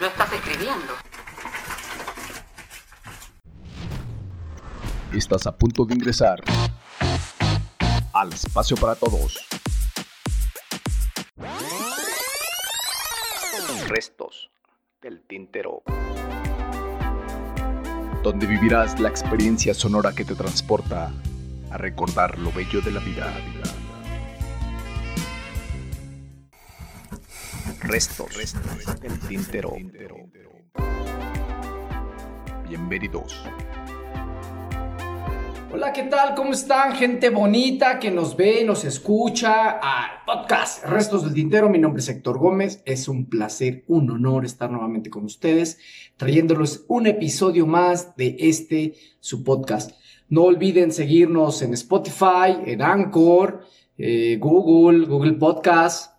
Lo estás escribiendo. Estás a punto de ingresar al espacio para todos. Restos del tintero. Donde vivirás la experiencia sonora que te transporta a recordar lo bello de la vida. Restos del tintero. Bienvenidos. Hola, ¿qué tal? ¿Cómo están? Gente bonita que nos ve, nos escucha al podcast Restos del Tintero. Mi nombre es Héctor Gómez. Es un placer, un honor estar nuevamente con ustedes, trayéndoles un episodio más de este, su podcast. No olviden seguirnos en Spotify, en Anchor, eh, Google, Google Podcast,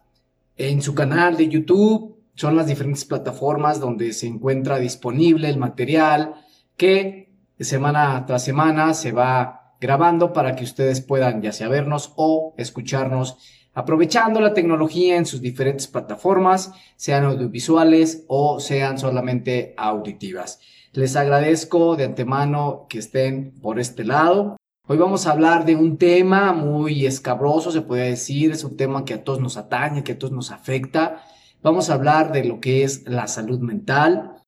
en su canal de YouTube. Son las diferentes plataformas donde se encuentra disponible el material que semana tras semana se va grabando para que ustedes puedan ya sea vernos o escucharnos aprovechando la tecnología en sus diferentes plataformas, sean audiovisuales o sean solamente auditivas. Les agradezco de antemano que estén por este lado. Hoy vamos a hablar de un tema muy escabroso, se puede decir, es un tema que a todos nos atañe, que a todos nos afecta. Vamos a hablar de lo que es la salud mental.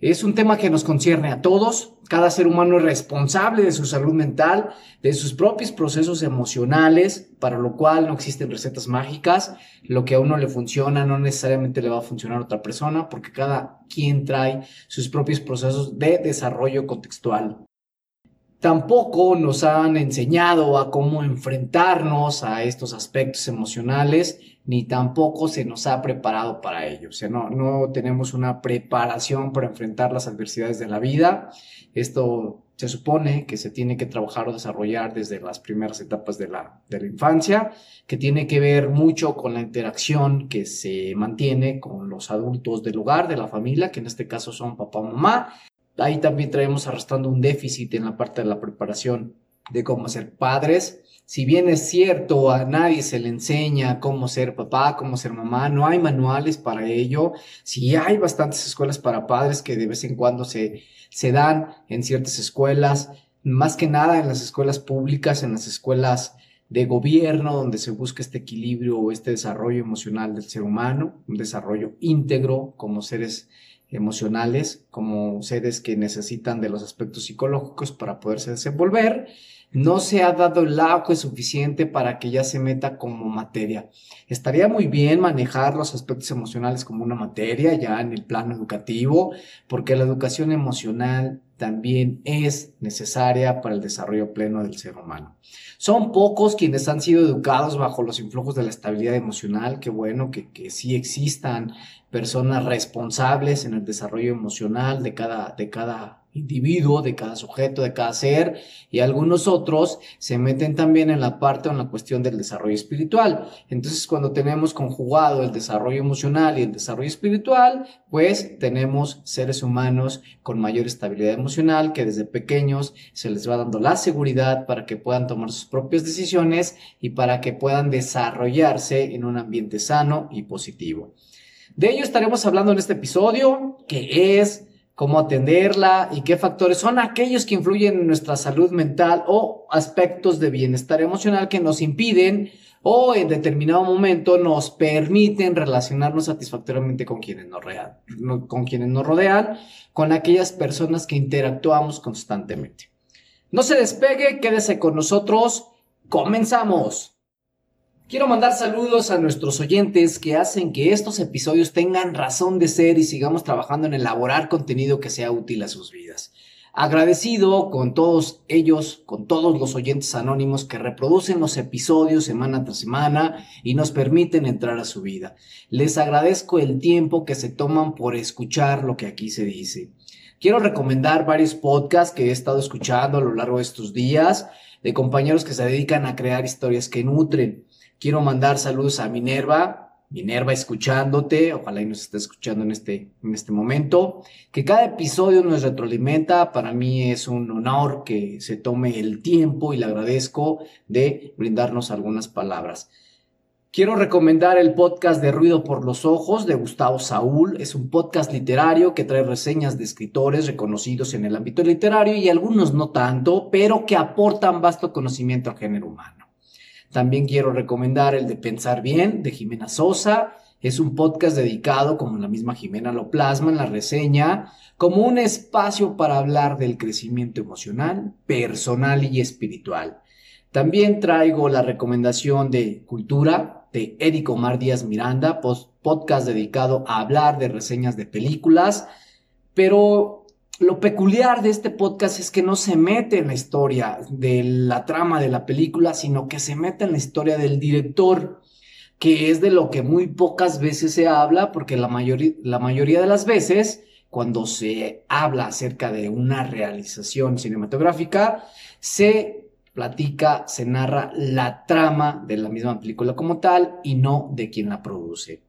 Es un tema que nos concierne a todos. Cada ser humano es responsable de su salud mental, de sus propios procesos emocionales, para lo cual no existen recetas mágicas. Lo que a uno le funciona no necesariamente le va a funcionar a otra persona, porque cada quien trae sus propios procesos de desarrollo contextual. Tampoco nos han enseñado a cómo enfrentarnos a estos aspectos emocionales, ni tampoco se nos ha preparado para ello. O sea, no, no tenemos una preparación para enfrentar las adversidades de la vida. Esto se supone que se tiene que trabajar o desarrollar desde las primeras etapas de la, de la infancia, que tiene que ver mucho con la interacción que se mantiene con los adultos del hogar, de la familia, que en este caso son papá, mamá, Ahí también traemos arrastrando un déficit en la parte de la preparación de cómo ser padres. Si bien es cierto, a nadie se le enseña cómo ser papá, cómo ser mamá, no hay manuales para ello. Sí hay bastantes escuelas para padres que de vez en cuando se, se dan en ciertas escuelas, más que nada en las escuelas públicas, en las escuelas de gobierno, donde se busca este equilibrio o este desarrollo emocional del ser humano, un desarrollo íntegro como seres emocionales, como seres que necesitan de los aspectos psicológicos para poderse desenvolver, no se ha dado el auge suficiente para que ya se meta como materia. Estaría muy bien manejar los aspectos emocionales como una materia ya en el plano educativo, porque la educación emocional también es necesaria para el desarrollo pleno del ser humano. Son pocos quienes han sido educados bajo los influjos de la estabilidad emocional, qué bueno que, que sí existan personas responsables en el desarrollo emocional de cada, de cada individuo, de cada sujeto, de cada ser, y algunos otros se meten también en la parte o en la cuestión del desarrollo espiritual. Entonces, cuando tenemos conjugado el desarrollo emocional y el desarrollo espiritual, pues tenemos seres humanos con mayor estabilidad emocional que desde pequeños se les va dando la seguridad para que puedan tomar sus propias decisiones y para que puedan desarrollarse en un ambiente sano y positivo. De ello estaremos hablando en este episodio, que es cómo atenderla y qué factores son aquellos que influyen en nuestra salud mental o aspectos de bienestar emocional que nos impiden o en determinado momento nos permiten relacionarnos satisfactoriamente con quienes nos, con quienes nos rodean, con aquellas personas que interactuamos constantemente. No se despegue, quédese con nosotros, comenzamos. Quiero mandar saludos a nuestros oyentes que hacen que estos episodios tengan razón de ser y sigamos trabajando en elaborar contenido que sea útil a sus vidas. Agradecido con todos ellos, con todos los oyentes anónimos que reproducen los episodios semana tras semana y nos permiten entrar a su vida. Les agradezco el tiempo que se toman por escuchar lo que aquí se dice. Quiero recomendar varios podcasts que he estado escuchando a lo largo de estos días de compañeros que se dedican a crear historias que nutren. Quiero mandar saludos a Minerva, Minerva escuchándote, ojalá y nos esté escuchando en este, en este momento, que cada episodio nos retroalimenta, para mí es un honor que se tome el tiempo y le agradezco de brindarnos algunas palabras. Quiero recomendar el podcast de Ruido por los Ojos de Gustavo Saúl. Es un podcast literario que trae reseñas de escritores reconocidos en el ámbito literario y algunos no tanto, pero que aportan vasto conocimiento al género humano. También quiero recomendar el de Pensar Bien de Jimena Sosa. Es un podcast dedicado, como la misma Jimena lo plasma en la reseña, como un espacio para hablar del crecimiento emocional, personal y espiritual. También traigo la recomendación de Cultura de Eric Omar Díaz Miranda, podcast dedicado a hablar de reseñas de películas, pero lo peculiar de este podcast es que no se mete en la historia de la trama de la película, sino que se mete en la historia del director, que es de lo que muy pocas veces se habla, porque la, mayoría, de las veces, cuando se habla acerca de una realización cinematográfica, se platica, se narra la trama de la misma película como tal y no de quien la produce.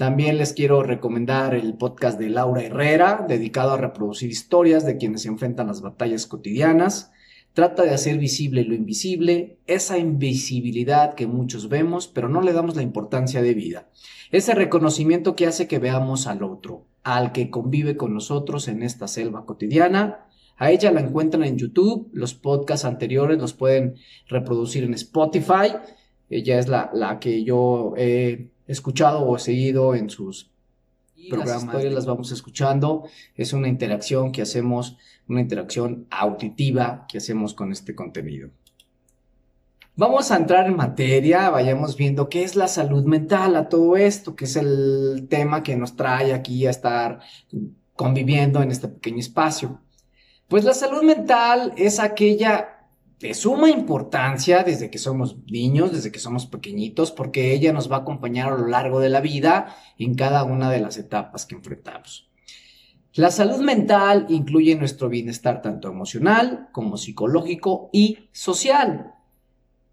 También les quiero recomendar el podcast de Laura Herrera, dedicado a reproducir historias de quienes se enfrentan las batallas cotidianas. Trata de hacer visible lo invisible, esa invisibilidad que muchos vemos, pero no le damos la importancia de vida. Ese reconocimiento que hace que veamos al otro, al que convive con nosotros en esta selva cotidiana. A ella la encuentran en YouTube, los podcasts anteriores los pueden reproducir en Spotify. Ella es la, la que yo he escuchado o seguido en sus programas. Las historias las vamos escuchando. Es una interacción que hacemos, una interacción auditiva que hacemos con este contenido. Vamos a entrar en materia, vayamos viendo qué es la salud mental a todo esto, que es el tema que nos trae aquí a estar conviviendo en este pequeño espacio. Pues la salud mental es aquella de suma importancia desde que somos niños, desde que somos pequeñitos, porque ella nos va a acompañar a lo largo de la vida en cada una de las etapas que enfrentamos. La salud mental incluye nuestro bienestar tanto emocional como psicológico y social.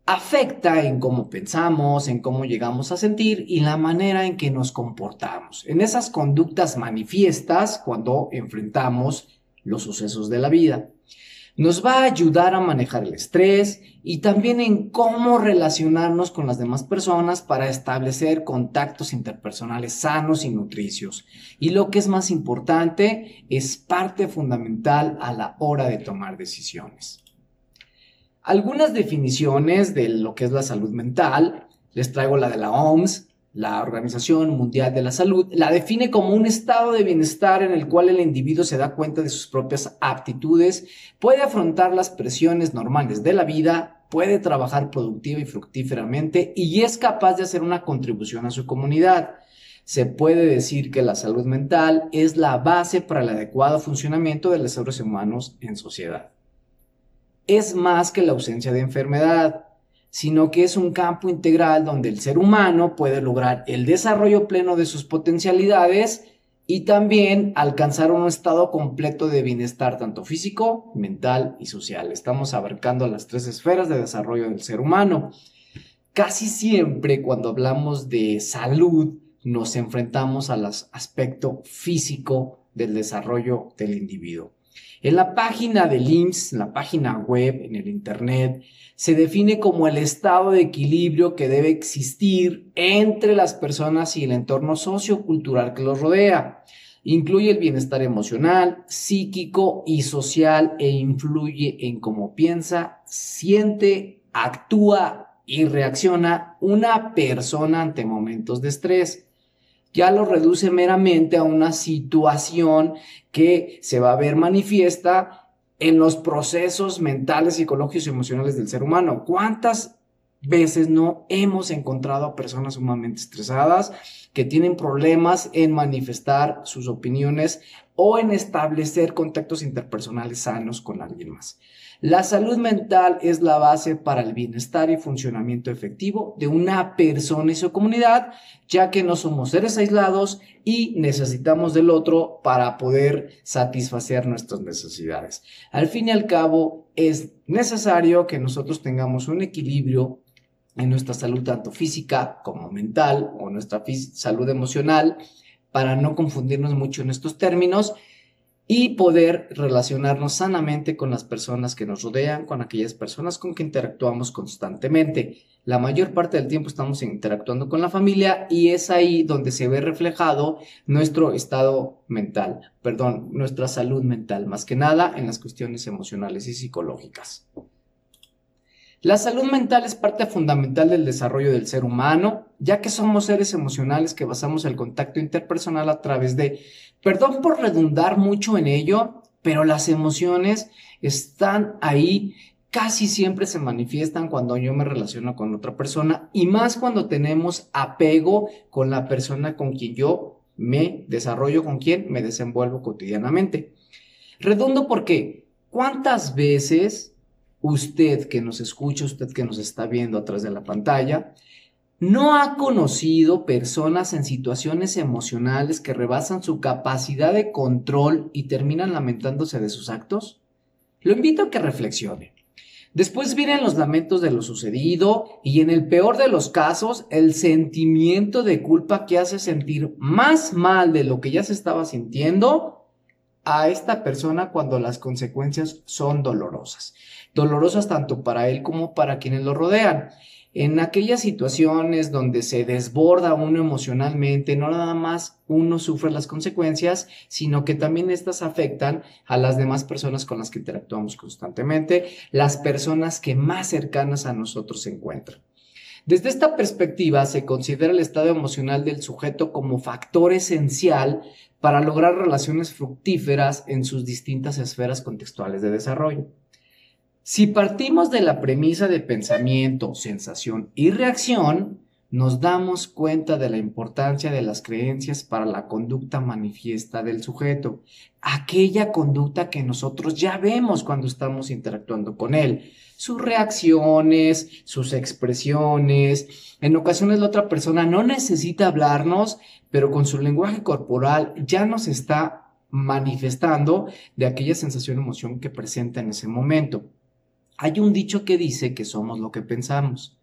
Afecta en cómo pensamos, en cómo llegamos a sentir y la manera en que nos comportamos, en esas conductas manifiestas cuando enfrentamos los sucesos de la vida nos va a ayudar a manejar el estrés y también en cómo relacionarnos con las demás personas para establecer contactos interpersonales sanos y nutricios. Y lo que es más importante, es parte fundamental a la hora de tomar decisiones. Algunas definiciones de lo que es la salud mental, les traigo la de la OMS, la Organización Mundial de la Salud la define como un estado de bienestar en el cual el individuo se da cuenta de sus propias aptitudes, puede afrontar las presiones normales de la vida, puede trabajar productiva y fructíferamente y es capaz de hacer una contribución a su comunidad. Se puede decir que la salud mental es la base para el adecuado funcionamiento de los seres humanos en sociedad. Es más que la ausencia de enfermedad sino que es un campo integral donde el ser humano puede lograr el desarrollo pleno de sus potencialidades y también alcanzar un estado completo de bienestar tanto físico, mental y social. Estamos abarcando las tres esferas de desarrollo del ser humano. Casi siempre cuando hablamos de salud nos enfrentamos al aspecto físico del desarrollo del individuo. En la página del IMSS, en la página web, en el Internet, se define como el estado de equilibrio que debe existir entre las personas y el entorno sociocultural que los rodea. Incluye el bienestar emocional, psíquico y social e influye en cómo piensa, siente, actúa y reacciona una persona ante momentos de estrés ya lo reduce meramente a una situación que se va a ver manifiesta en los procesos mentales, psicológicos y emocionales del ser humano. ¿Cuántas veces no hemos encontrado a personas sumamente estresadas que tienen problemas en manifestar sus opiniones o en establecer contactos interpersonales sanos con alguien más? La salud mental es la base para el bienestar y funcionamiento efectivo de una persona y su comunidad, ya que no somos seres aislados y necesitamos del otro para poder satisfacer nuestras necesidades. Al fin y al cabo, es necesario que nosotros tengamos un equilibrio en nuestra salud tanto física como mental o nuestra salud emocional para no confundirnos mucho en estos términos y poder relacionarnos sanamente con las personas que nos rodean, con aquellas personas con que interactuamos constantemente. La mayor parte del tiempo estamos interactuando con la familia y es ahí donde se ve reflejado nuestro estado mental, perdón, nuestra salud mental, más que nada en las cuestiones emocionales y psicológicas. La salud mental es parte fundamental del desarrollo del ser humano, ya que somos seres emocionales que basamos el contacto interpersonal a través de, perdón por redundar mucho en ello, pero las emociones están ahí, casi siempre se manifiestan cuando yo me relaciono con otra persona y más cuando tenemos apego con la persona con quien yo me desarrollo, con quien me desenvuelvo cotidianamente. Redundo porque, ¿cuántas veces usted que nos escucha, usted que nos está viendo a través de la pantalla, no ha conocido personas en situaciones emocionales que rebasan su capacidad de control y terminan lamentándose de sus actos? Lo invito a que reflexione. Después vienen los lamentos de lo sucedido y en el peor de los casos el sentimiento de culpa que hace sentir más mal de lo que ya se estaba sintiendo a esta persona cuando las consecuencias son dolorosas dolorosas tanto para él como para quienes lo rodean. En aquellas situaciones donde se desborda uno emocionalmente, no nada más uno sufre las consecuencias, sino que también estas afectan a las demás personas con las que interactuamos constantemente, las personas que más cercanas a nosotros se encuentran. Desde esta perspectiva se considera el estado emocional del sujeto como factor esencial para lograr relaciones fructíferas en sus distintas esferas contextuales de desarrollo. Si partimos de la premisa de pensamiento, sensación y reacción, nos damos cuenta de la importancia de las creencias para la conducta manifiesta del sujeto, aquella conducta que nosotros ya vemos cuando estamos interactuando con él, sus reacciones, sus expresiones. En ocasiones la otra persona no necesita hablarnos, pero con su lenguaje corporal ya nos está manifestando de aquella sensación o emoción que presenta en ese momento. Hay un dicho que dice que somos lo que pensamos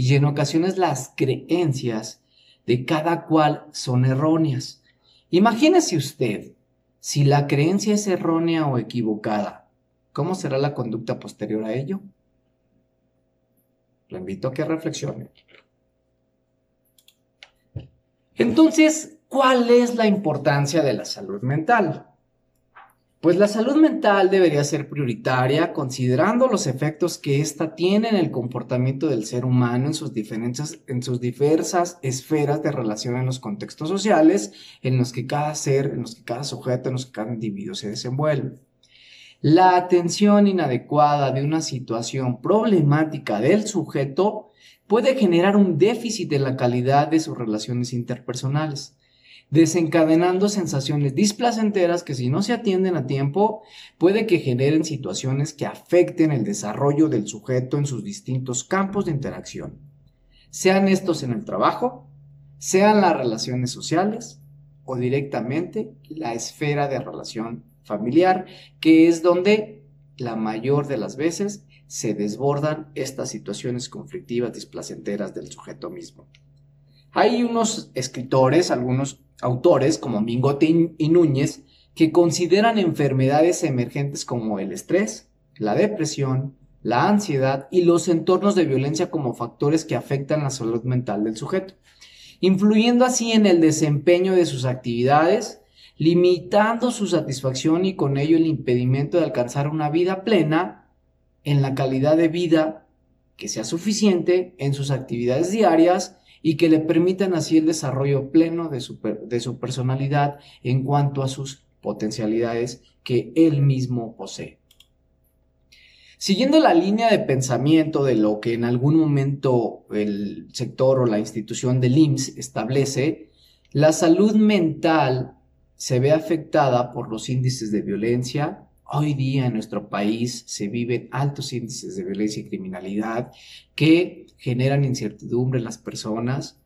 y en ocasiones las creencias de cada cual son erróneas. Imagínese usted, si la creencia es errónea o equivocada, ¿cómo será la conducta posterior a ello? Lo invito a que reflexione. Entonces, ¿cuál es la importancia de la salud mental? Pues la salud mental debería ser prioritaria considerando los efectos que ésta tiene en el comportamiento del ser humano en sus, diferentes, en sus diversas esferas de relación en los contextos sociales en los que cada ser, en los que cada sujeto, en los que cada individuo se desenvuelve. La atención inadecuada de una situación problemática del sujeto puede generar un déficit de la calidad de sus relaciones interpersonales desencadenando sensaciones displacenteras que si no se atienden a tiempo puede que generen situaciones que afecten el desarrollo del sujeto en sus distintos campos de interacción, sean estos en el trabajo, sean las relaciones sociales o directamente la esfera de relación familiar, que es donde la mayor de las veces se desbordan estas situaciones conflictivas displacenteras del sujeto mismo. Hay unos escritores, algunos autores como Mingote y Núñez, que consideran enfermedades emergentes como el estrés, la depresión, la ansiedad y los entornos de violencia como factores que afectan la salud mental del sujeto, influyendo así en el desempeño de sus actividades, limitando su satisfacción y con ello el impedimento de alcanzar una vida plena en la calidad de vida que sea suficiente en sus actividades diarias y que le permitan así el desarrollo pleno de su, de su personalidad en cuanto a sus potencialidades que él mismo posee. Siguiendo la línea de pensamiento de lo que en algún momento el sector o la institución del IMSS establece, la salud mental se ve afectada por los índices de violencia. Hoy día en nuestro país se viven altos índices de violencia y criminalidad que generan incertidumbre en las personas,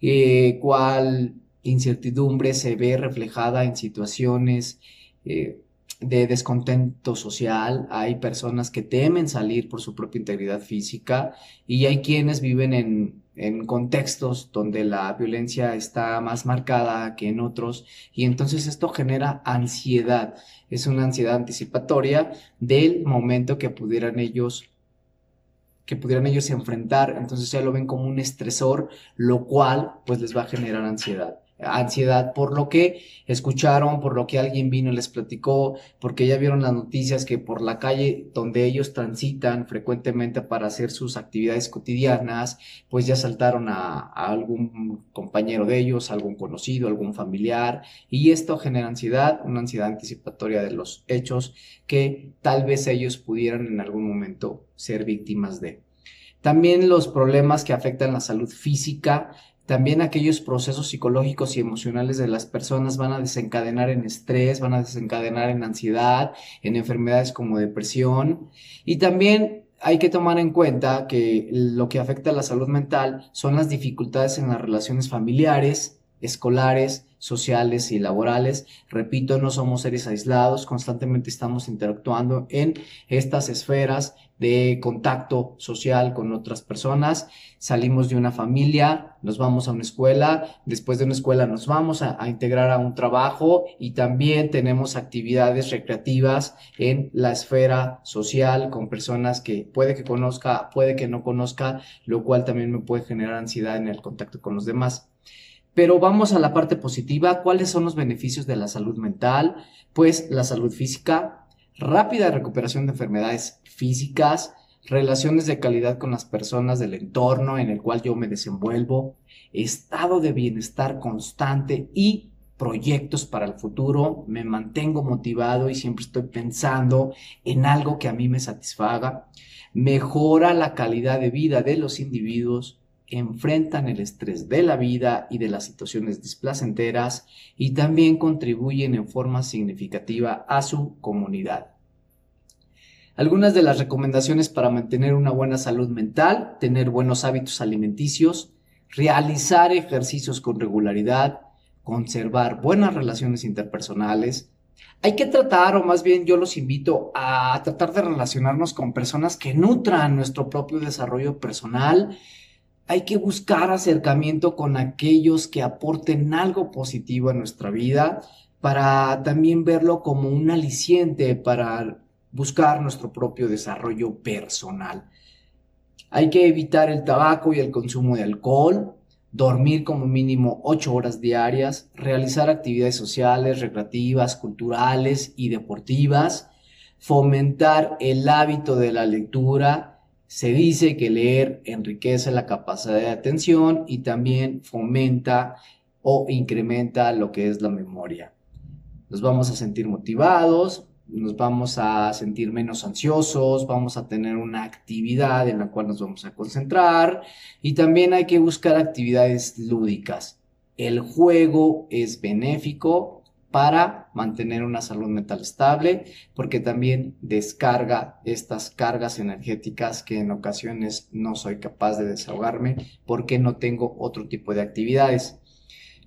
eh, cuál incertidumbre se ve reflejada en situaciones eh, de descontento social, hay personas que temen salir por su propia integridad física y hay quienes viven en en contextos donde la violencia está más marcada que en otros y entonces esto genera ansiedad. Es una ansiedad anticipatoria del momento que pudieran ellos que pudieran ellos enfrentar, entonces ya lo ven como un estresor, lo cual pues les va a generar ansiedad ansiedad por lo que escucharon, por lo que alguien vino y les platicó, porque ya vieron las noticias que por la calle donde ellos transitan frecuentemente para hacer sus actividades cotidianas, pues ya saltaron a, algún compañero de ellos, algún conocido, algún familiar, y esto genera ansiedad, una ansiedad anticipatoria de los hechos que tal vez ellos pudieran en algún momento ser víctimas de. También los problemas que afectan la salud física, también aquellos procesos psicológicos y emocionales de las personas van a desencadenar en estrés, van a desencadenar en ansiedad, en enfermedades como depresión. Y también hay que tomar en cuenta que lo que afecta a la salud mental son las dificultades en las relaciones familiares, escolares, sociales y laborales. Repito, no somos seres aislados, constantemente estamos interactuando en estas esferas de contacto social con otras personas. Salimos de una familia, nos vamos a una escuela, después de una escuela nos vamos a, integrar a un trabajo y también tenemos actividades recreativas en la esfera social con personas que puede que conozca, puede que no conozca, lo cual también me puede generar ansiedad en el contacto con los demás. Pero vamos a la parte positiva. ¿Cuáles son los beneficios de la salud mental? Pues la salud física, rápida recuperación de enfermedades físicas, relaciones de calidad con las personas del entorno en el cual yo me desenvuelvo, estado de bienestar constante y proyectos para el futuro, me mantengo motivado y siempre estoy pensando en algo que a mí me satisfaga, mejora la calidad de vida de los individuos, enfrentan el estrés de la vida y de las situaciones displacenteras y también contribuyen en forma significativa a su comunidad. Algunas de las recomendaciones para mantener una buena salud mental, tener buenos hábitos alimenticios, realizar ejercicios con regularidad, conservar buenas relaciones interpersonales. Hay que tratar, o más bien yo los invito a tratar de relacionarnos con personas que nutran nuestro propio desarrollo personal, hay que buscar acercamiento con aquellos que aporten algo positivo a nuestra vida para también verlo como un aliciente para buscar nuestro propio desarrollo personal. Hay que evitar el tabaco y el consumo de alcohol, dormir como mínimo 8 horas diarias, realizar actividades sociales, recreativas, culturales y deportivas, fomentar el hábito de la lectura, se dice que leer enriquece la capacidad de atención y también fomenta o incrementa lo que es la memoria. Nos vamos a sentir motivados, nos vamos a sentir menos ansiosos, vamos a tener una actividad en la cual nos vamos a concentrar y también hay que buscar actividades lúdicas. El juego es benéfico para mantener una salud mental estable, porque también descarga estas cargas energéticas que en ocasiones no soy capaz de desahogarme porque no tengo otro tipo de actividades.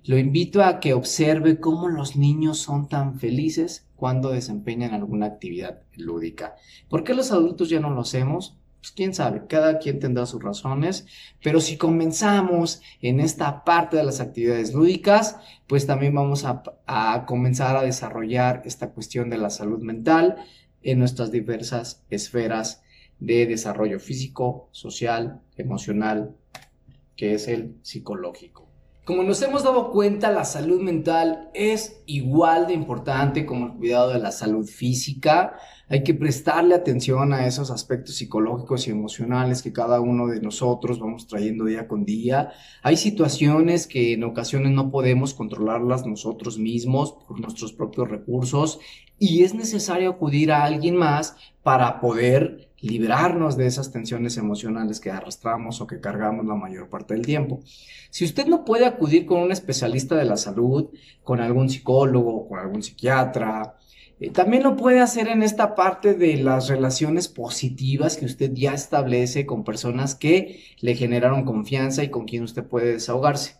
Lo invito a que observe cómo los niños son tan felices cuando desempeñan alguna actividad lúdica. ¿Por qué los adultos ya no lo hacemos? Pues quién sabe, cada quien tendrá sus razones, pero si comenzamos en esta parte de las actividades lúdicas, pues también vamos a, a, comenzar a desarrollar esta cuestión de la salud mental en nuestras diversas esferas de desarrollo físico, social, emocional, que es el psicológico. Como nos hemos dado cuenta, la salud mental es igual de importante como el cuidado de la salud física. Hay que prestarle atención a esos aspectos psicológicos y emocionales que cada uno de nosotros vamos trayendo día con día. Hay situaciones que en ocasiones no podemos controlarlas nosotros mismos por nuestros propios recursos y es necesario acudir a alguien más para poder librarnos de esas tensiones emocionales que arrastramos o que cargamos la mayor parte del tiempo. Si usted no puede acudir con un especialista de la salud, con algún psicólogo, con algún psiquiatra, eh, también lo puede hacer en esta parte de las relaciones positivas que usted ya establece con personas que le generaron confianza y con quien usted puede desahogarse.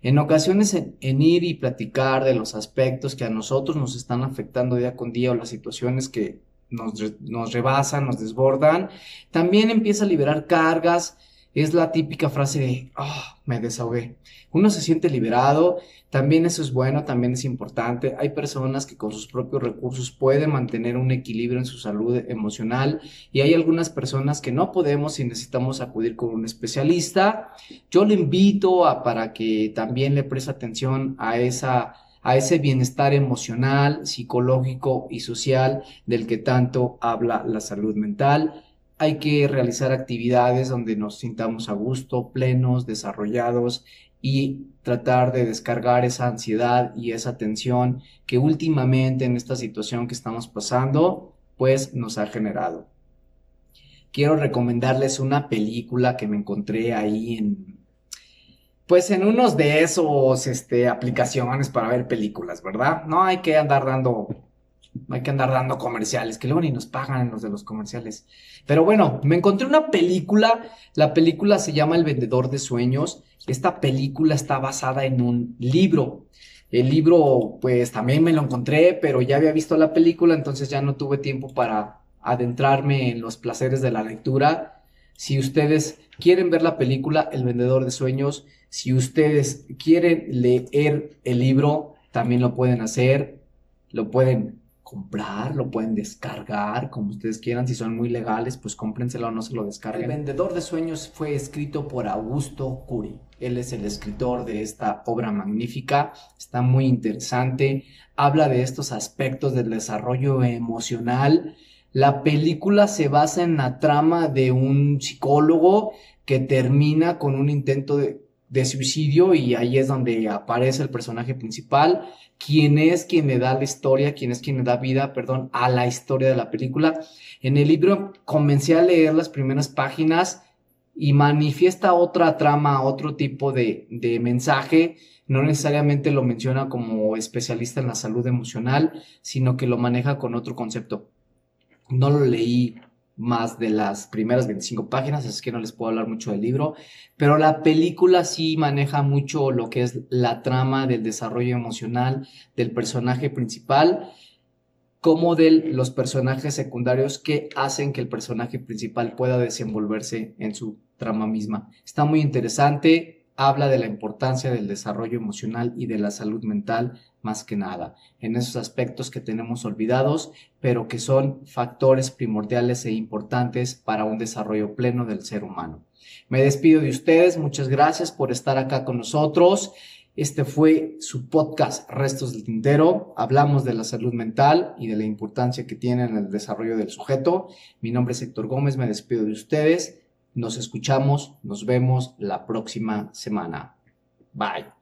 En ocasiones en, ir y platicar de los aspectos que a nosotros nos están afectando día con día o las situaciones que nos, rebasan, nos desbordan, también empieza a liberar cargas, es la típica frase de, oh, me desahogué. Uno se siente liberado, también eso es bueno, también es importante. Hay personas que con sus propios recursos pueden mantener un equilibrio en su salud emocional y hay algunas personas que no podemos y necesitamos acudir con un especialista. Yo le invito a para que también le preste atención a esa a ese bienestar emocional, psicológico y social del que tanto habla la salud mental hay que realizar actividades donde nos sintamos a gusto, plenos, desarrollados y tratar de descargar esa ansiedad y esa tensión que últimamente en esta situación que estamos pasando, pues nos ha generado. Quiero recomendarles una película que me encontré ahí en, pues en unos de esos, este, aplicaciones para ver películas, ¿verdad? No hay que andar dando hay que andar dando comerciales, que luego ni nos pagan los de los comerciales. Pero bueno, me encontré una película, la película se llama El vendedor de sueños. Esta película está basada en un libro. El libro, pues también me lo encontré, pero ya había visto la película, entonces ya no tuve tiempo para adentrarme en los placeres de la lectura. Si ustedes quieren ver la película El vendedor de sueños, si ustedes quieren leer el libro, también lo pueden hacer. Lo pueden comprar, lo pueden descargar como ustedes quieran, si son muy legales, pues cómprenselo o no se lo descarguen. El Vendedor de Sueños fue escrito por Augusto Curi. Él es el escritor de esta obra magnífica, está muy interesante, habla de estos aspectos del desarrollo emocional. La película se basa en la trama de un psicólogo que termina con un intento de, suicidio y ahí es donde aparece el personaje principal, quien es quien le da la historia, quien es quien le da vida, perdón, a la historia de la película. En el libro comencé a leer las primeras páginas y manifiesta otra trama, otro tipo de mensaje. No necesariamente lo menciona como especialista en la salud emocional, sino que lo maneja con otro concepto. No lo leí más de las primeras 25 páginas, así que no les puedo hablar mucho del libro, pero la película sí maneja mucho lo que es la trama del desarrollo emocional del personaje principal, como de los personajes secundarios que hacen que el personaje principal pueda desenvolverse en su trama misma. Está muy interesante, habla de la importancia del desarrollo emocional y de la salud mental más que nada, en esos aspectos que tenemos olvidados, pero que son factores primordiales e importantes para un desarrollo pleno del ser humano. Me despido de ustedes, muchas gracias por estar acá con nosotros. Este fue su podcast Restos del Tintero. Hablamos de la salud mental y de la importancia que tiene en el desarrollo del sujeto. Mi nombre es Héctor Gómez, me despido de ustedes. Nos escuchamos, nos vemos la próxima semana. Bye.